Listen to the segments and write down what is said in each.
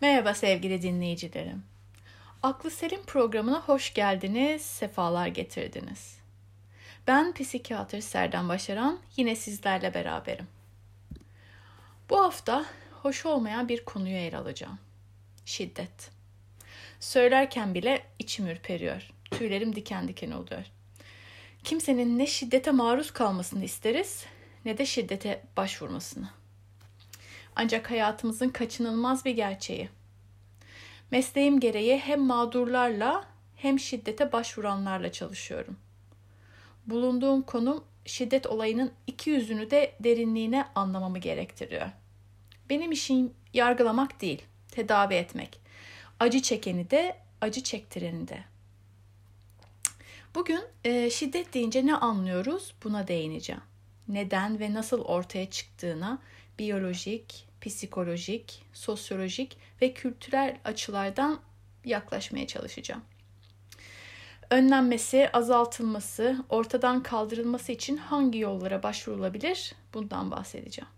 Merhaba sevgili dinleyicilerim. Aklı Selim programına hoş geldiniz, sefalar getirdiniz. Ben psikiyatr Serdan Başaran, yine sizlerle beraberim. Bu hafta hoş olmayan bir konuyu ele alacağım. Şiddet. Söylerken bile içim ürperiyor, tüylerim diken diken oluyor. Kimsenin ne şiddete maruz kalmasını isteriz, ne de şiddete başvurmasını. Ancak hayatımızın kaçınılmaz bir gerçeği. Mesleğim gereği hem mağdurlarla hem şiddete başvuranlarla çalışıyorum. Bulunduğum konum şiddet olayının iki yüzünü de derinliğine anlamamı gerektiriyor. Benim işim yargılamak değil, tedavi etmek. Acı çekeni de, acı çektireni de. Bugün e, şiddet deyince ne anlıyoruz? Buna değineceğim. Neden ve nasıl ortaya çıktığına, biyolojik, psikolojik, sosyolojik ve kültürel açılardan yaklaşmaya çalışacağım. Önlenmesi, azaltılması, ortadan kaldırılması için hangi yollara başvurulabilir? Bundan bahsedeceğim.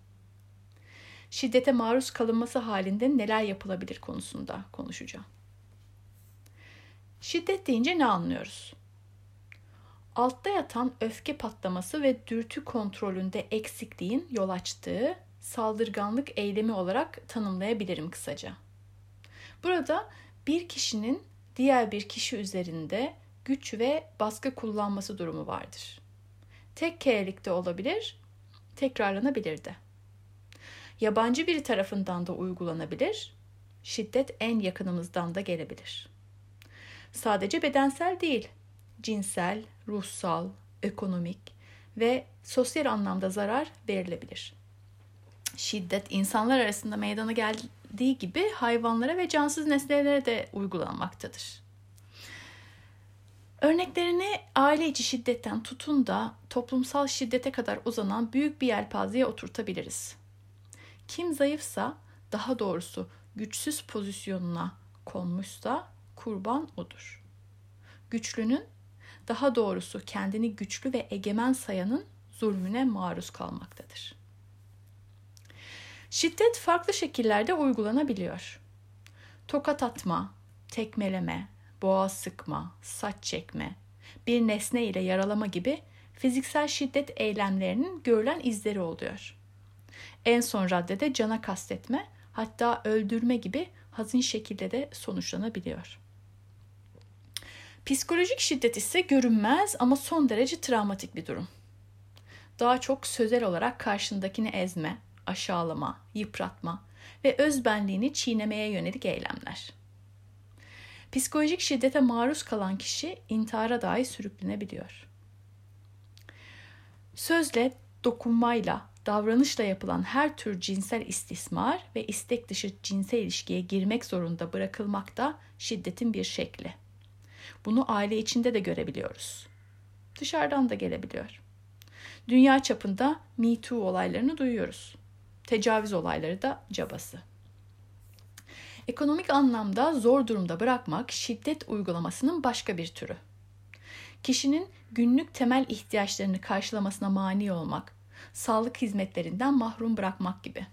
Şiddete maruz kalınması halinde neler yapılabilir konusunda konuşacağım. Şiddet deyince ne anlıyoruz? Altta yatan öfke patlaması ve dürtü kontrolünde eksikliğin yol açtığı saldırganlık eylemi olarak tanımlayabilirim kısaca. Burada bir kişinin diğer bir kişi üzerinde güç ve baskı kullanması durumu vardır. Tek kerelikte olabilir, tekrarlanabilir de. Yabancı biri tarafından da uygulanabilir, şiddet en yakınımızdan da gelebilir. Sadece bedensel değil, cinsel, ruhsal, ekonomik ve sosyal anlamda zarar verilebilir şiddet insanlar arasında meydana geldiği gibi hayvanlara ve cansız nesnelere de uygulanmaktadır. Örneklerini aile içi şiddetten tutun da toplumsal şiddete kadar uzanan büyük bir yelpazeye oturtabiliriz. Kim zayıfsa, daha doğrusu güçsüz pozisyonuna konmuşsa kurban odur. Güçlünün, daha doğrusu kendini güçlü ve egemen sayanın zulmüne maruz kalmaktadır. Şiddet farklı şekillerde uygulanabiliyor. Tokat atma, tekmeleme, boğaz sıkma, saç çekme, bir nesne ile yaralama gibi fiziksel şiddet eylemlerinin görülen izleri oluyor. En son raddede cana kastetme, hatta öldürme gibi hazin şekilde de sonuçlanabiliyor. Psikolojik şiddet ise görünmez ama son derece travmatik bir durum. Daha çok sözel olarak karşındakini ezme, aşağılama, yıpratma ve özbenliğini çiğnemeye yönelik eylemler. Psikolojik şiddete maruz kalan kişi intihara dahi sürüklenebiliyor. Sözle, dokunmayla, davranışla yapılan her tür cinsel istismar ve istek dışı cinsel ilişkiye girmek zorunda bırakılmak da şiddetin bir şekli. Bunu aile içinde de görebiliyoruz. Dışarıdan da gelebiliyor. Dünya çapında Me Too olaylarını duyuyoruz tecavüz olayları da cabası. Ekonomik anlamda zor durumda bırakmak şiddet uygulamasının başka bir türü. Kişinin günlük temel ihtiyaçlarını karşılamasına mani olmak, sağlık hizmetlerinden mahrum bırakmak gibi.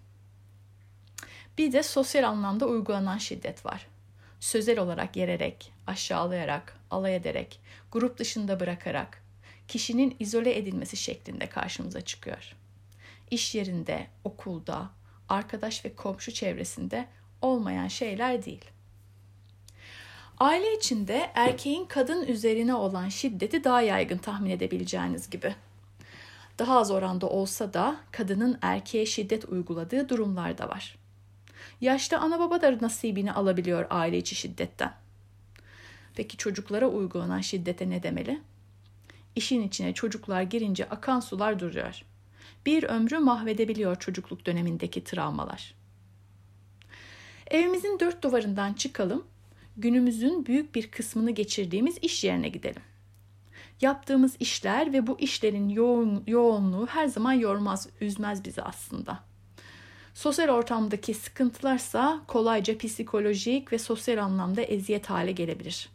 Bir de sosyal anlamda uygulanan şiddet var. Sözel olarak yererek, aşağılayarak, alay ederek, grup dışında bırakarak, kişinin izole edilmesi şeklinde karşımıza çıkıyor iş yerinde, okulda, arkadaş ve komşu çevresinde olmayan şeyler değil. Aile içinde erkeğin kadın üzerine olan şiddeti daha yaygın tahmin edebileceğiniz gibi. Daha az oranda olsa da kadının erkeğe şiddet uyguladığı durumlar da var. Yaşlı ana baba da nasibini alabiliyor aile içi şiddetten. Peki çocuklara uygulanan şiddete ne demeli? İşin içine çocuklar girince akan sular duruyor bir ömrü mahvedebiliyor çocukluk dönemindeki travmalar. Evimizin dört duvarından çıkalım, günümüzün büyük bir kısmını geçirdiğimiz iş yerine gidelim. Yaptığımız işler ve bu işlerin yoğun, yoğunluğu her zaman yormaz, üzmez bizi aslında. Sosyal ortamdaki sıkıntılarsa kolayca psikolojik ve sosyal anlamda eziyet hale gelebilir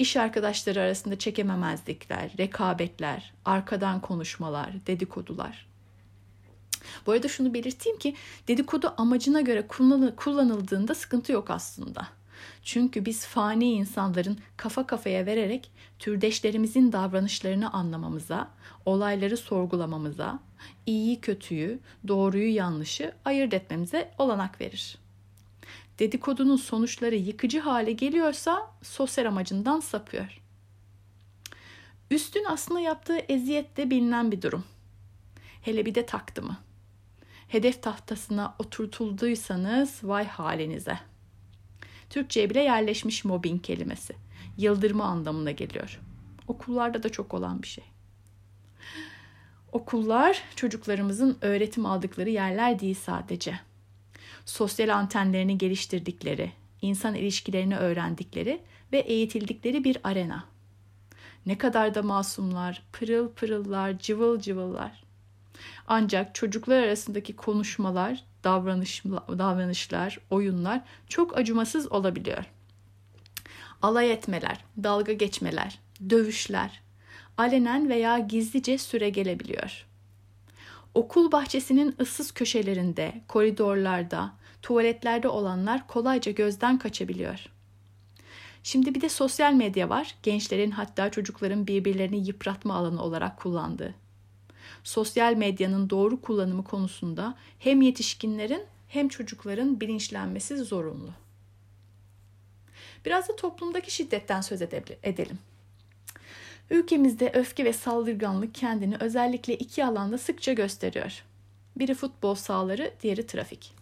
iş arkadaşları arasında çekememezlikler, rekabetler, arkadan konuşmalar, dedikodular. Bu arada şunu belirteyim ki dedikodu amacına göre kullanıldığında sıkıntı yok aslında. Çünkü biz fani insanların kafa kafaya vererek türdeşlerimizin davranışlarını anlamamıza, olayları sorgulamamıza, iyiyi kötüyü, doğruyu yanlışı ayırt etmemize olanak verir. Dedikodunun sonuçları yıkıcı hale geliyorsa sosyal amacından sapıyor. Üstün aslında yaptığı eziyet de bilinen bir durum. Hele bir de taktı mı? Hedef tahtasına oturtulduysanız vay halinize. Türkçe'ye bile yerleşmiş mobbing kelimesi. Yıldırma anlamına geliyor. Okullarda da çok olan bir şey. Okullar çocuklarımızın öğretim aldıkları yerler değil sadece. Sosyal antenlerini geliştirdikleri, insan ilişkilerini öğrendikleri ve eğitildikleri bir arena. Ne kadar da masumlar, pırıl pırıllar, cıvıl cıvıllar. Ancak çocuklar arasındaki konuşmalar, davranış, davranışlar, oyunlar çok acımasız olabiliyor. Alay etmeler, dalga geçmeler, dövüşler, alenen veya gizlice süre gelebiliyor. Okul bahçesinin ıssız köşelerinde, koridorlarda, tuvaletlerde olanlar kolayca gözden kaçabiliyor. Şimdi bir de sosyal medya var. Gençlerin hatta çocukların birbirlerini yıpratma alanı olarak kullandığı. Sosyal medyanın doğru kullanımı konusunda hem yetişkinlerin hem çocukların bilinçlenmesi zorunlu. Biraz da toplumdaki şiddetten söz edelim. Ülkemizde öfke ve saldırganlık kendini özellikle iki alanda sıkça gösteriyor. Biri futbol sahaları, diğeri trafik.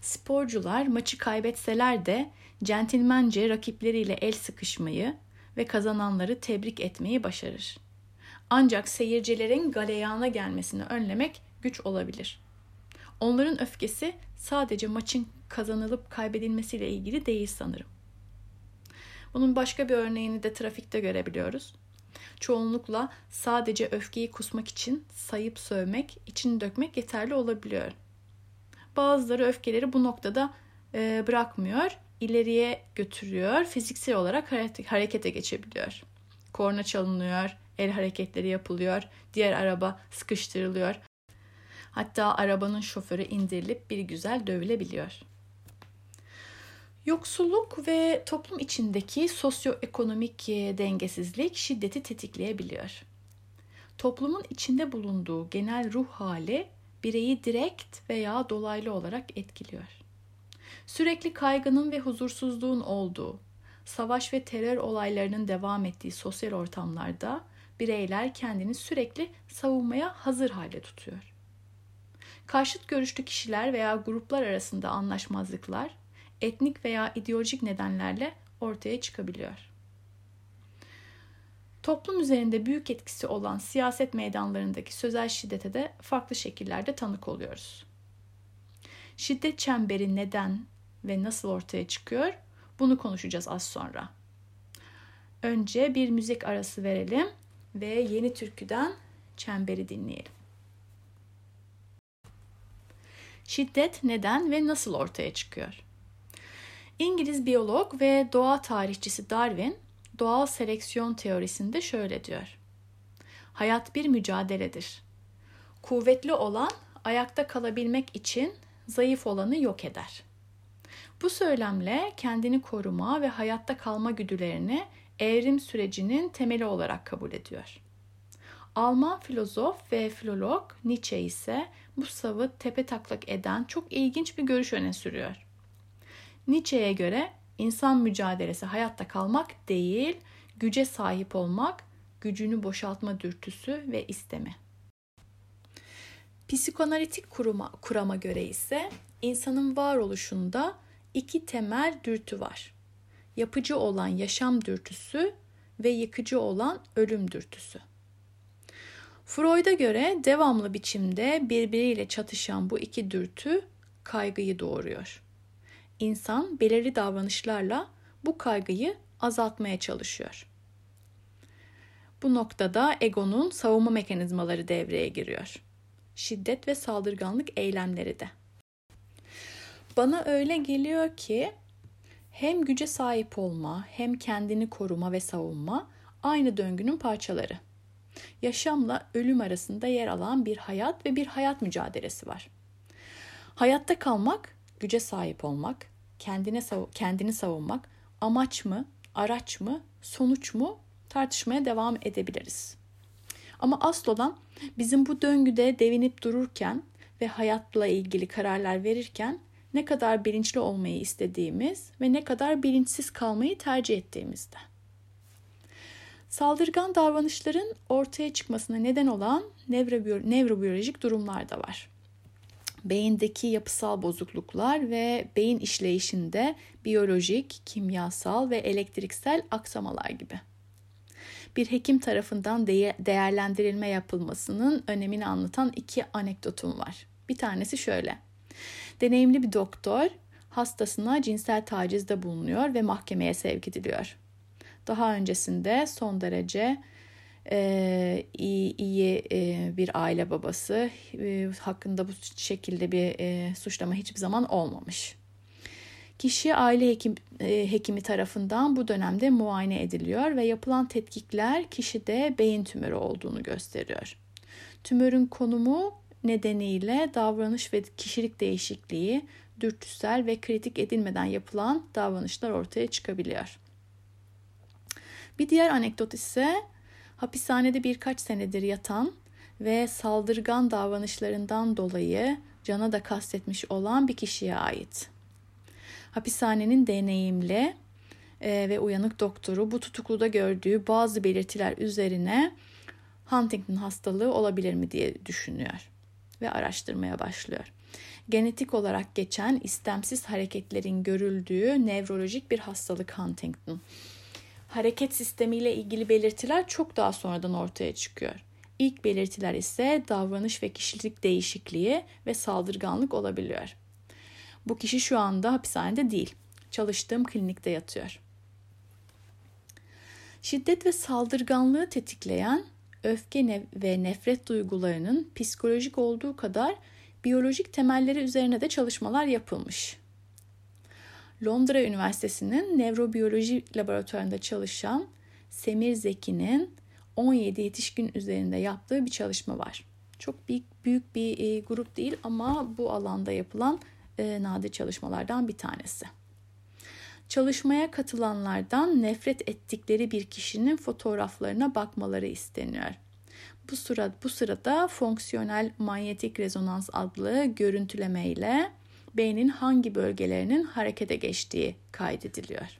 Sporcular maçı kaybetseler de centilmence rakipleriyle el sıkışmayı ve kazananları tebrik etmeyi başarır. Ancak seyircilerin galeyana gelmesini önlemek güç olabilir. Onların öfkesi sadece maçın kazanılıp kaybedilmesiyle ilgili değil sanırım. Bunun başka bir örneğini de trafikte görebiliyoruz. Çoğunlukla sadece öfkeyi kusmak için sayıp sövmek, içini dökmek yeterli olabiliyor. Bazıları öfkeleri bu noktada e, bırakmıyor, ileriye götürüyor, fiziksel olarak harekete geçebiliyor. Korna çalınıyor, el hareketleri yapılıyor, diğer araba sıkıştırılıyor. Hatta arabanın şoförü indirilip bir güzel dövülebiliyor. Yoksulluk ve toplum içindeki sosyoekonomik e, dengesizlik şiddeti tetikleyebiliyor. Toplumun içinde bulunduğu genel ruh hali bireyi direkt veya dolaylı olarak etkiliyor. Sürekli kaygının ve huzursuzluğun olduğu, savaş ve terör olaylarının devam ettiği sosyal ortamlarda bireyler kendini sürekli savunmaya hazır hale tutuyor. Karşıt görüşlü kişiler veya gruplar arasında anlaşmazlıklar etnik veya ideolojik nedenlerle ortaya çıkabiliyor. Toplum üzerinde büyük etkisi olan siyaset meydanlarındaki sözel şiddete de farklı şekillerde tanık oluyoruz. Şiddet çemberi neden ve nasıl ortaya çıkıyor? Bunu konuşacağız az sonra. Önce bir müzik arası verelim ve yeni türküden çemberi dinleyelim. Şiddet neden ve nasıl ortaya çıkıyor? İngiliz biyolog ve doğa tarihçisi Darwin doğal seleksiyon teorisinde şöyle diyor. Hayat bir mücadeledir. Kuvvetli olan ayakta kalabilmek için zayıf olanı yok eder. Bu söylemle kendini koruma ve hayatta kalma güdülerini evrim sürecinin temeli olarak kabul ediyor. Alman filozof ve filolog Nietzsche ise bu savı tepe taklak eden çok ilginç bir görüş öne sürüyor. Nietzsche'ye göre insan mücadelesi hayatta kalmak değil, güce sahip olmak, gücünü boşaltma dürtüsü ve istemi. Psikoanalitik kuruma, kurama göre ise insanın varoluşunda iki temel dürtü var. Yapıcı olan yaşam dürtüsü ve yıkıcı olan ölüm dürtüsü. Freud'a göre devamlı biçimde birbiriyle çatışan bu iki dürtü kaygıyı doğuruyor insan belirli davranışlarla bu kaygıyı azaltmaya çalışıyor. Bu noktada egonun savunma mekanizmaları devreye giriyor. Şiddet ve saldırganlık eylemleri de. Bana öyle geliyor ki hem güce sahip olma, hem kendini koruma ve savunma aynı döngünün parçaları. Yaşamla ölüm arasında yer alan bir hayat ve bir hayat mücadelesi var. Hayatta kalmak, güce sahip olmak, kendine kendini savunmak amaç mı, araç mı, sonuç mu tartışmaya devam edebiliriz. Ama asıl olan bizim bu döngüde devinip dururken ve hayatla ilgili kararlar verirken ne kadar bilinçli olmayı istediğimiz ve ne kadar bilinçsiz kalmayı tercih ettiğimizde. Saldırgan davranışların ortaya çıkmasına neden olan nevrobiyolojik durumlar da var. Beyindeki yapısal bozukluklar ve beyin işleyişinde biyolojik, kimyasal ve elektriksel aksamalar gibi. Bir hekim tarafından değerlendirilme yapılmasının önemini anlatan iki anekdotum var. Bir tanesi şöyle. Deneyimli bir doktor hastasına cinsel tacizde bulunuyor ve mahkemeye sevk ediliyor. Daha öncesinde son derece e, iyi, iyi e, bir aile babası e, hakkında bu şekilde bir e, suçlama hiçbir zaman olmamış. Kişi aile hekim, e, hekimi tarafından bu dönemde muayene ediliyor ve yapılan tetkikler kişide beyin tümörü olduğunu gösteriyor. Tümörün konumu nedeniyle davranış ve kişilik değişikliği, dürtüsel ve kritik edilmeden yapılan davranışlar ortaya çıkabiliyor. Bir diğer anekdot ise hapishanede birkaç senedir yatan ve saldırgan davranışlarından dolayı cana da kastetmiş olan bir kişiye ait. Hapishanenin deneyimli e, ve uyanık doktoru bu tutukluda gördüğü bazı belirtiler üzerine Huntington hastalığı olabilir mi diye düşünüyor ve araştırmaya başlıyor. Genetik olarak geçen istemsiz hareketlerin görüldüğü nevrolojik bir hastalık Huntington. Hareket sistemiyle ilgili belirtiler çok daha sonradan ortaya çıkıyor. İlk belirtiler ise davranış ve kişilik değişikliği ve saldırganlık olabiliyor. Bu kişi şu anda hapishanede değil. Çalıştığım klinikte yatıyor. Şiddet ve saldırganlığı tetikleyen öfke ve nefret duygularının psikolojik olduğu kadar biyolojik temelleri üzerine de çalışmalar yapılmış. Londra Üniversitesi'nin nörobiyoloji laboratuvarında çalışan Semir Zeki'nin 17 yetişkin üzerinde yaptığı bir çalışma var. Çok büyük, büyük bir e, grup değil ama bu alanda yapılan e, nadir çalışmalardan bir tanesi. Çalışmaya katılanlardan nefret ettikleri bir kişinin fotoğraflarına bakmaları isteniyor. Bu sırada, bu sırada fonksiyonel manyetik rezonans adlı görüntüleme ile beynin hangi bölgelerinin harekete geçtiği kaydediliyor.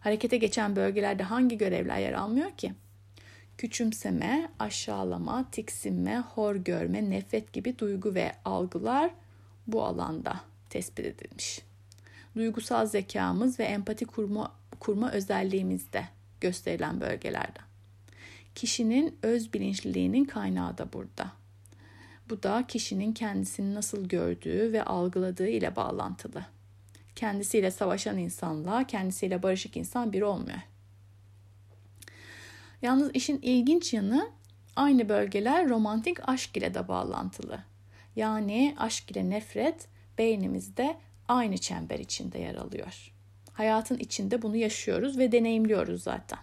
Harekete geçen bölgelerde hangi görevler yer almıyor ki? Küçümseme, aşağılama, tiksinme, hor görme, nefret gibi duygu ve algılar bu alanda tespit edilmiş. Duygusal zekamız ve empati kurma, kurma özelliğimizde gösterilen bölgelerde. Kişinin öz bilinçliliğinin kaynağı da burada. Bu da kişinin kendisini nasıl gördüğü ve algıladığı ile bağlantılı. Kendisiyle savaşan insanla kendisiyle barışık insan bir olmuyor. Yalnız işin ilginç yanı aynı bölgeler romantik aşk ile de bağlantılı. Yani aşk ile nefret beynimizde aynı çember içinde yer alıyor. Hayatın içinde bunu yaşıyoruz ve deneyimliyoruz zaten.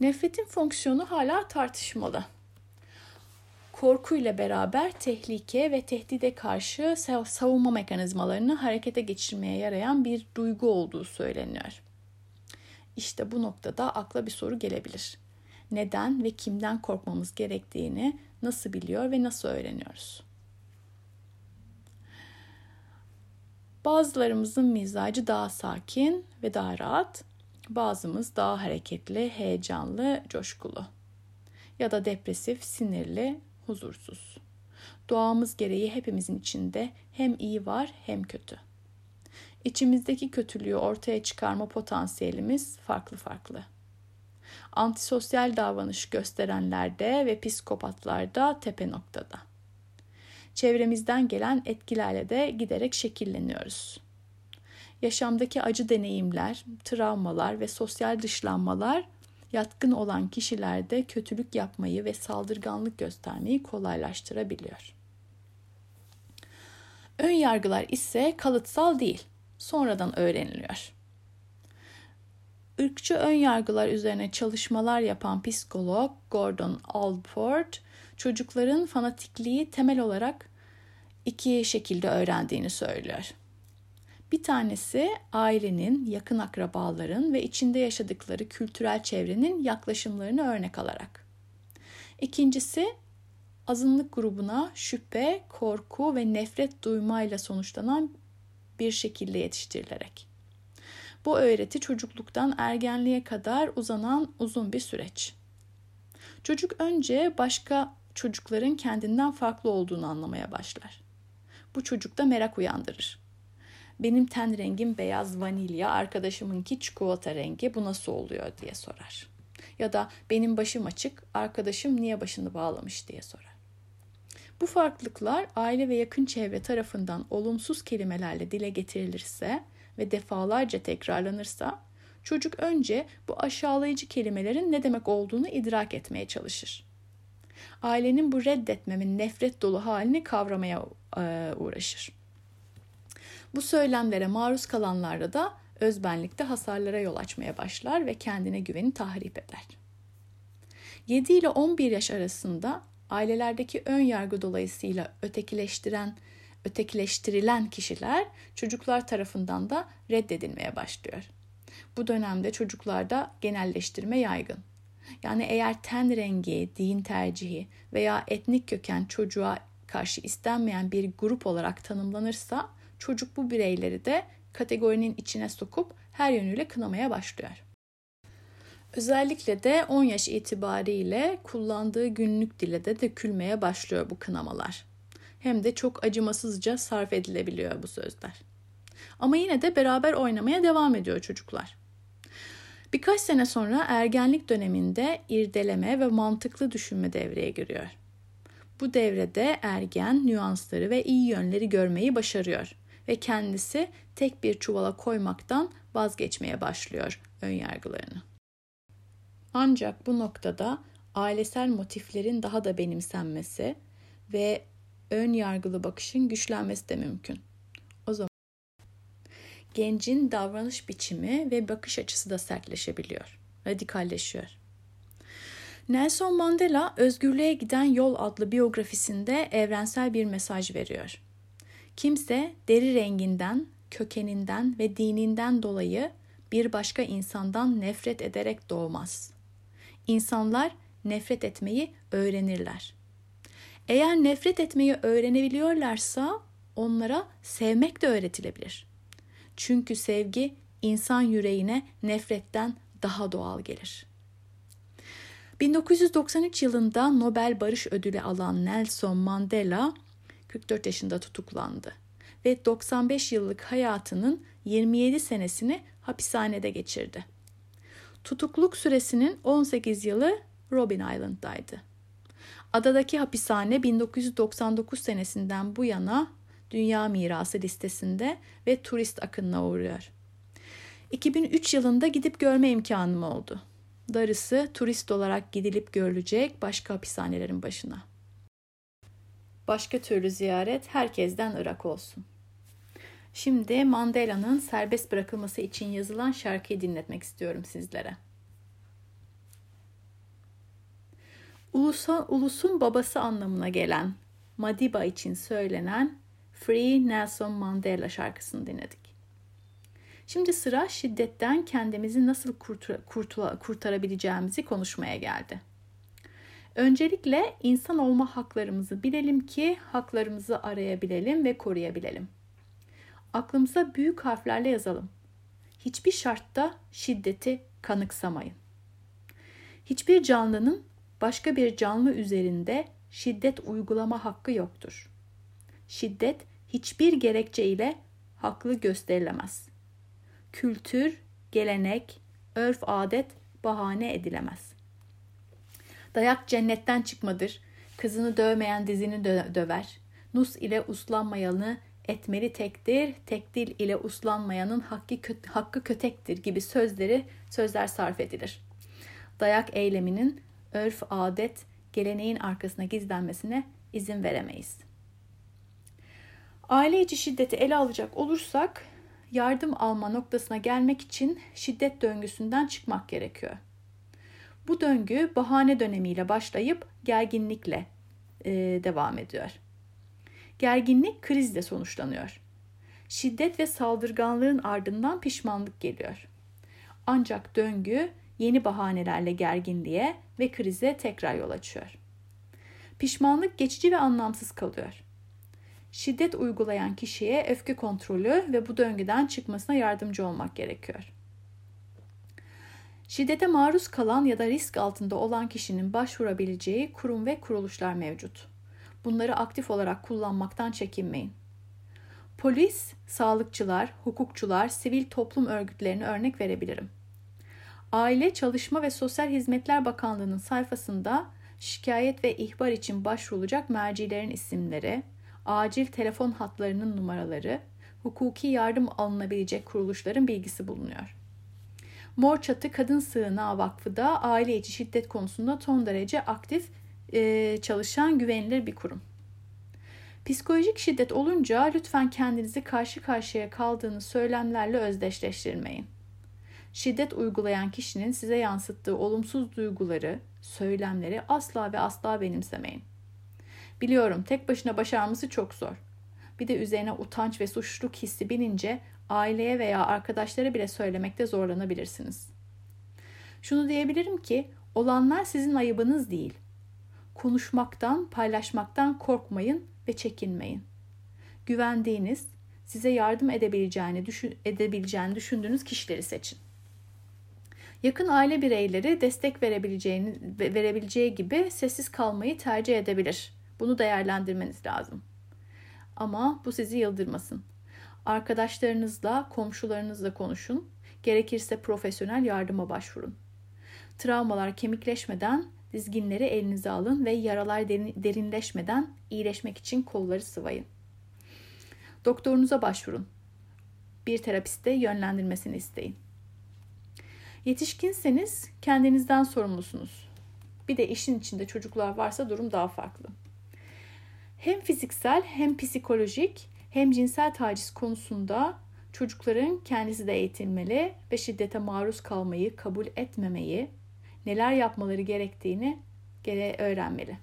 Nefretin fonksiyonu hala tartışmalı. Korkuyla beraber tehlike ve tehdide karşı savunma mekanizmalarını harekete geçirmeye yarayan bir duygu olduğu söyleniyor. İşte bu noktada akla bir soru gelebilir. Neden ve kimden korkmamız gerektiğini nasıl biliyor ve nasıl öğreniyoruz? Bazılarımızın mizacı daha sakin ve daha rahat, bazımız daha hareketli, heyecanlı, coşkulu ya da depresif, sinirli, huzursuz. Doğamız gereği hepimizin içinde hem iyi var hem kötü. İçimizdeki kötülüğü ortaya çıkarma potansiyelimiz farklı farklı. Antisosyal davranış gösterenlerde ve psikopatlarda tepe noktada. Çevremizden gelen etkilerle de giderek şekilleniyoruz. Yaşamdaki acı deneyimler, travmalar ve sosyal dışlanmalar yatkın olan kişilerde kötülük yapmayı ve saldırganlık göstermeyi kolaylaştırabiliyor. Ön yargılar ise kalıtsal değil, sonradan öğreniliyor. ırkçı ön yargılar üzerine çalışmalar yapan psikolog Gordon Alford, çocukların fanatikliği temel olarak iki şekilde öğrendiğini söylüyor. Bir tanesi ailenin, yakın akrabaların ve içinde yaşadıkları kültürel çevrenin yaklaşımlarını örnek alarak. İkincisi azınlık grubuna şüphe, korku ve nefret duymayla sonuçlanan bir şekilde yetiştirilerek. Bu öğreti çocukluktan ergenliğe kadar uzanan uzun bir süreç. Çocuk önce başka çocukların kendinden farklı olduğunu anlamaya başlar. Bu çocukta merak uyandırır. Benim ten rengim beyaz vanilya, arkadaşımınki çikolata rengi bu nasıl oluyor diye sorar. Ya da benim başım açık, arkadaşım niye başını bağlamış diye sorar. Bu farklılıklar aile ve yakın çevre tarafından olumsuz kelimelerle dile getirilirse ve defalarca tekrarlanırsa çocuk önce bu aşağılayıcı kelimelerin ne demek olduğunu idrak etmeye çalışır. Ailenin bu reddetmemin nefret dolu halini kavramaya uğraşır. Bu söylemlere maruz kalanlarda da özbenlikte hasarlara yol açmaya başlar ve kendine güveni tahrip eder. 7 ile 11 yaş arasında ailelerdeki ön yargı dolayısıyla ötekileştiren ötekileştirilen kişiler çocuklar tarafından da reddedilmeye başlıyor. Bu dönemde çocuklarda genelleştirme yaygın. Yani eğer ten rengi, din tercihi veya etnik köken çocuğa karşı istenmeyen bir grup olarak tanımlanırsa çocuk bu bireyleri de kategorinin içine sokup her yönüyle kınamaya başlıyor. Özellikle de 10 yaş itibariyle kullandığı günlük dile de dökülmeye başlıyor bu kınamalar. Hem de çok acımasızca sarf edilebiliyor bu sözler. Ama yine de beraber oynamaya devam ediyor çocuklar. Birkaç sene sonra ergenlik döneminde irdeleme ve mantıklı düşünme devreye giriyor. Bu devrede ergen nüansları ve iyi yönleri görmeyi başarıyor ve kendisi tek bir çuvala koymaktan vazgeçmeye başlıyor ön yargılarını. Ancak bu noktada ailesel motiflerin daha da benimsenmesi ve ön yargılı bakışın güçlenmesi de mümkün. O zaman gencin davranış biçimi ve bakış açısı da sertleşebiliyor, radikalleşiyor. Nelson Mandela Özgürlüğe Giden Yol adlı biyografisinde evrensel bir mesaj veriyor. Kimse deri renginden, kökeninden ve dininden dolayı bir başka insandan nefret ederek doğmaz. İnsanlar nefret etmeyi öğrenirler. Eğer nefret etmeyi öğrenebiliyorlarsa onlara sevmek de öğretilebilir. Çünkü sevgi insan yüreğine nefretten daha doğal gelir. 1993 yılında Nobel Barış Ödülü alan Nelson Mandela 44 yaşında tutuklandı ve 95 yıllık hayatının 27 senesini hapishanede geçirdi. Tutukluk süresinin 18 yılı Robin Island'daydı. Adadaki hapishane 1999 senesinden bu yana Dünya Mirası listesinde ve turist akınına uğruyor. 2003 yılında gidip görme imkanım oldu. Darısı turist olarak gidilip görülecek başka hapishanelerin başına. Başka türlü ziyaret herkesten ırak olsun. Şimdi Mandela'nın serbest bırakılması için yazılan şarkıyı dinletmek istiyorum sizlere. Ulusa, ulusun babası anlamına gelen Madiba için söylenen Free Nelson Mandela şarkısını dinledik. Şimdi sıra şiddetten kendimizi nasıl kurtura, kurtula, kurtarabileceğimizi konuşmaya geldi. Öncelikle insan olma haklarımızı bilelim ki haklarımızı arayabilelim ve koruyabilelim. Aklımıza büyük harflerle yazalım. Hiçbir şartta şiddeti kanıksamayın. Hiçbir canlının başka bir canlı üzerinde şiddet uygulama hakkı yoktur. Şiddet hiçbir gerekçe ile haklı gösterilemez. Kültür, gelenek, örf adet bahane edilemez. Dayak cennetten çıkmadır. Kızını dövmeyen dizini dö- döver. Nus ile uslanmayanı etmeli tektir, tekdil ile uslanmayanın hakkı, kö- hakkı kötektir gibi sözleri sözler sarf edilir. Dayak eyleminin örf, adet, geleneğin arkasına gizlenmesine izin veremeyiz. Aile içi şiddeti ele alacak olursak yardım alma noktasına gelmek için şiddet döngüsünden çıkmak gerekiyor. Bu döngü bahane dönemiyle başlayıp gerginlikle e, devam ediyor. Gerginlik krizle sonuçlanıyor. Şiddet ve saldırganlığın ardından pişmanlık geliyor. Ancak döngü yeni bahanelerle gerginliğe ve krize tekrar yol açıyor. Pişmanlık geçici ve anlamsız kalıyor. Şiddet uygulayan kişiye öfke kontrolü ve bu döngüden çıkmasına yardımcı olmak gerekiyor. Şiddete maruz kalan ya da risk altında olan kişinin başvurabileceği kurum ve kuruluşlar mevcut. Bunları aktif olarak kullanmaktan çekinmeyin. Polis, sağlıkçılar, hukukçular, sivil toplum örgütlerini örnek verebilirim. Aile, Çalışma ve Sosyal Hizmetler Bakanlığı'nın sayfasında şikayet ve ihbar için başvurulacak mercilerin isimleri, acil telefon hatlarının numaraları, hukuki yardım alınabilecek kuruluşların bilgisi bulunuyor. Mor Çatı Kadın Sığınağı Vakfı da aile içi şiddet konusunda son derece aktif e, çalışan güvenilir bir kurum. Psikolojik şiddet olunca lütfen kendinizi karşı karşıya kaldığınız söylemlerle özdeşleştirmeyin. Şiddet uygulayan kişinin size yansıttığı olumsuz duyguları, söylemleri asla ve asla benimsemeyin. Biliyorum tek başına başarması çok zor. Bir de üzerine utanç ve suçluluk hissi binince aileye veya arkadaşlara bile söylemekte zorlanabilirsiniz. Şunu diyebilirim ki olanlar sizin ayıbınız değil. Konuşmaktan, paylaşmaktan korkmayın ve çekinmeyin. Güvendiğiniz, size yardım edebileceğini, düşün, edebileceğini düşündüğünüz kişileri seçin. Yakın aile bireyleri destek verebileceğini verebileceği gibi sessiz kalmayı tercih edebilir. Bunu değerlendirmeniz lazım. Ama bu sizi yıldırmasın. Arkadaşlarınızla, komşularınızla konuşun. Gerekirse profesyonel yardıma başvurun. Travmalar kemikleşmeden dizginleri elinize alın ve yaralar derinleşmeden iyileşmek için kolları sıvayın. Doktorunuza başvurun. Bir terapiste yönlendirmesini isteyin. Yetişkinseniz kendinizden sorumlusunuz. Bir de işin içinde çocuklar varsa durum daha farklı. Hem fiziksel hem psikolojik hem cinsel taciz konusunda çocukların kendisi de eğitilmeli ve şiddete maruz kalmayı kabul etmemeyi, neler yapmaları gerektiğini gere öğrenmeli.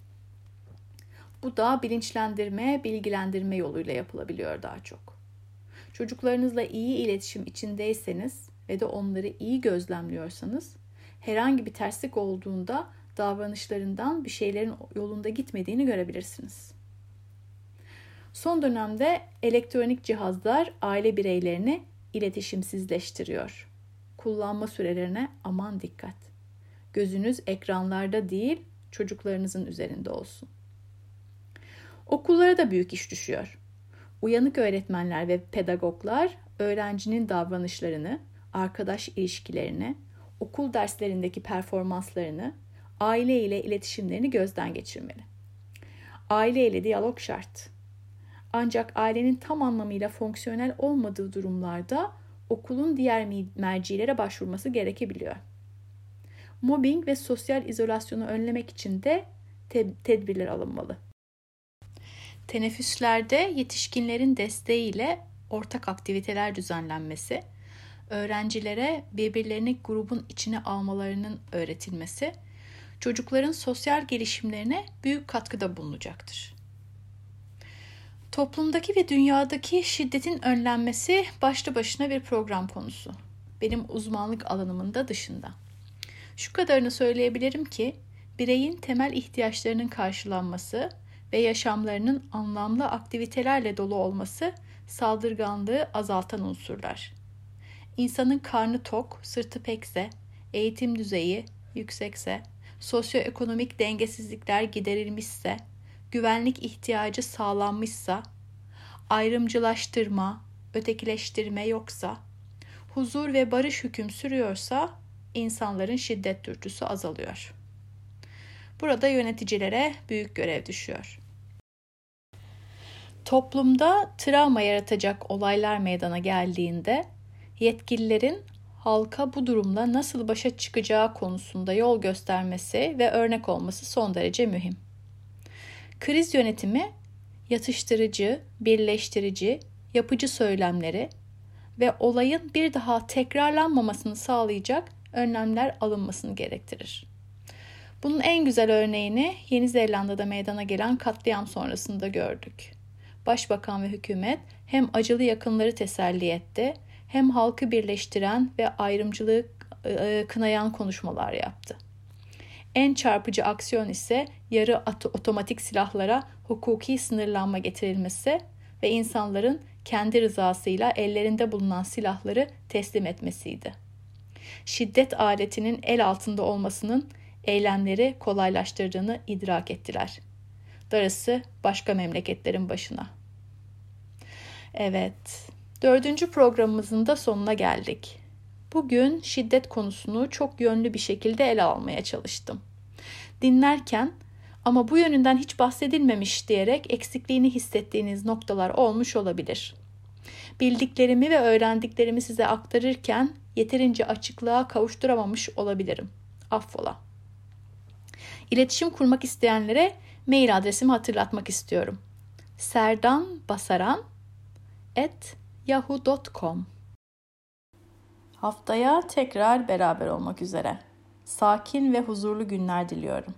Bu da bilinçlendirme, bilgilendirme yoluyla yapılabiliyor daha çok. Çocuklarınızla iyi iletişim içindeyseniz ve de onları iyi gözlemliyorsanız herhangi bir terslik olduğunda davranışlarından bir şeylerin yolunda gitmediğini görebilirsiniz. Son dönemde elektronik cihazlar aile bireylerini iletişimsizleştiriyor. Kullanma sürelerine aman dikkat. Gözünüz ekranlarda değil, çocuklarınızın üzerinde olsun. Okullara da büyük iş düşüyor. Uyanık öğretmenler ve pedagoglar öğrencinin davranışlarını, arkadaş ilişkilerini, okul derslerindeki performanslarını, aile ile iletişimlerini gözden geçirmeli. Aile ile diyalog şart. Ancak ailenin tam anlamıyla fonksiyonel olmadığı durumlarda okulun diğer mercilere başvurması gerekebiliyor. Mobbing ve sosyal izolasyonu önlemek için de te- tedbirler alınmalı. Teneffüslerde yetişkinlerin desteğiyle ortak aktiviteler düzenlenmesi, öğrencilere birbirlerini grubun içine almalarının öğretilmesi, çocukların sosyal gelişimlerine büyük katkıda bulunacaktır. Toplumdaki ve dünyadaki şiddetin önlenmesi başlı başına bir program konusu. Benim uzmanlık alanımın da dışında. Şu kadarını söyleyebilirim ki bireyin temel ihtiyaçlarının karşılanması ve yaşamlarının anlamlı aktivitelerle dolu olması saldırganlığı azaltan unsurlar. İnsanın karnı tok, sırtı pekse, eğitim düzeyi yüksekse, sosyoekonomik dengesizlikler giderilmişse, güvenlik ihtiyacı sağlanmışsa, ayrımcılaştırma, ötekileştirme yoksa, huzur ve barış hüküm sürüyorsa insanların şiddet dürtüsü azalıyor. Burada yöneticilere büyük görev düşüyor. Toplumda travma yaratacak olaylar meydana geldiğinde yetkililerin halka bu durumla nasıl başa çıkacağı konusunda yol göstermesi ve örnek olması son derece mühim. Kriz yönetimi yatıştırıcı, birleştirici, yapıcı söylemleri, ve olayın bir daha tekrarlanmamasını sağlayacak önlemler alınmasını gerektirir. Bunun en güzel örneğini Yeni Zelanda'da meydana gelen katliam sonrasında gördük. Başbakan ve hükümet hem acılı yakınları teselli etti, hem halkı birleştiren ve ayrımcılığı e, kınayan konuşmalar yaptı. En çarpıcı aksiyon ise yarı otomatik silahlara hukuki sınırlanma getirilmesi ve insanların kendi rızasıyla ellerinde bulunan silahları teslim etmesiydi. Şiddet aletinin el altında olmasının eylemleri kolaylaştırdığını idrak ettiler. Darısı başka memleketlerin başına. Evet, dördüncü programımızın da sonuna geldik. Bugün şiddet konusunu çok yönlü bir şekilde ele almaya çalıştım. Dinlerken ama bu yönünden hiç bahsedilmemiş diyerek eksikliğini hissettiğiniz noktalar olmuş olabilir. Bildiklerimi ve öğrendiklerimi size aktarırken yeterince açıklığa kavuşturamamış olabilirim. Affola. İletişim kurmak isteyenlere mail adresimi hatırlatmak istiyorum. yahoo.com Haftaya tekrar beraber olmak üzere. Sakin ve huzurlu günler diliyorum.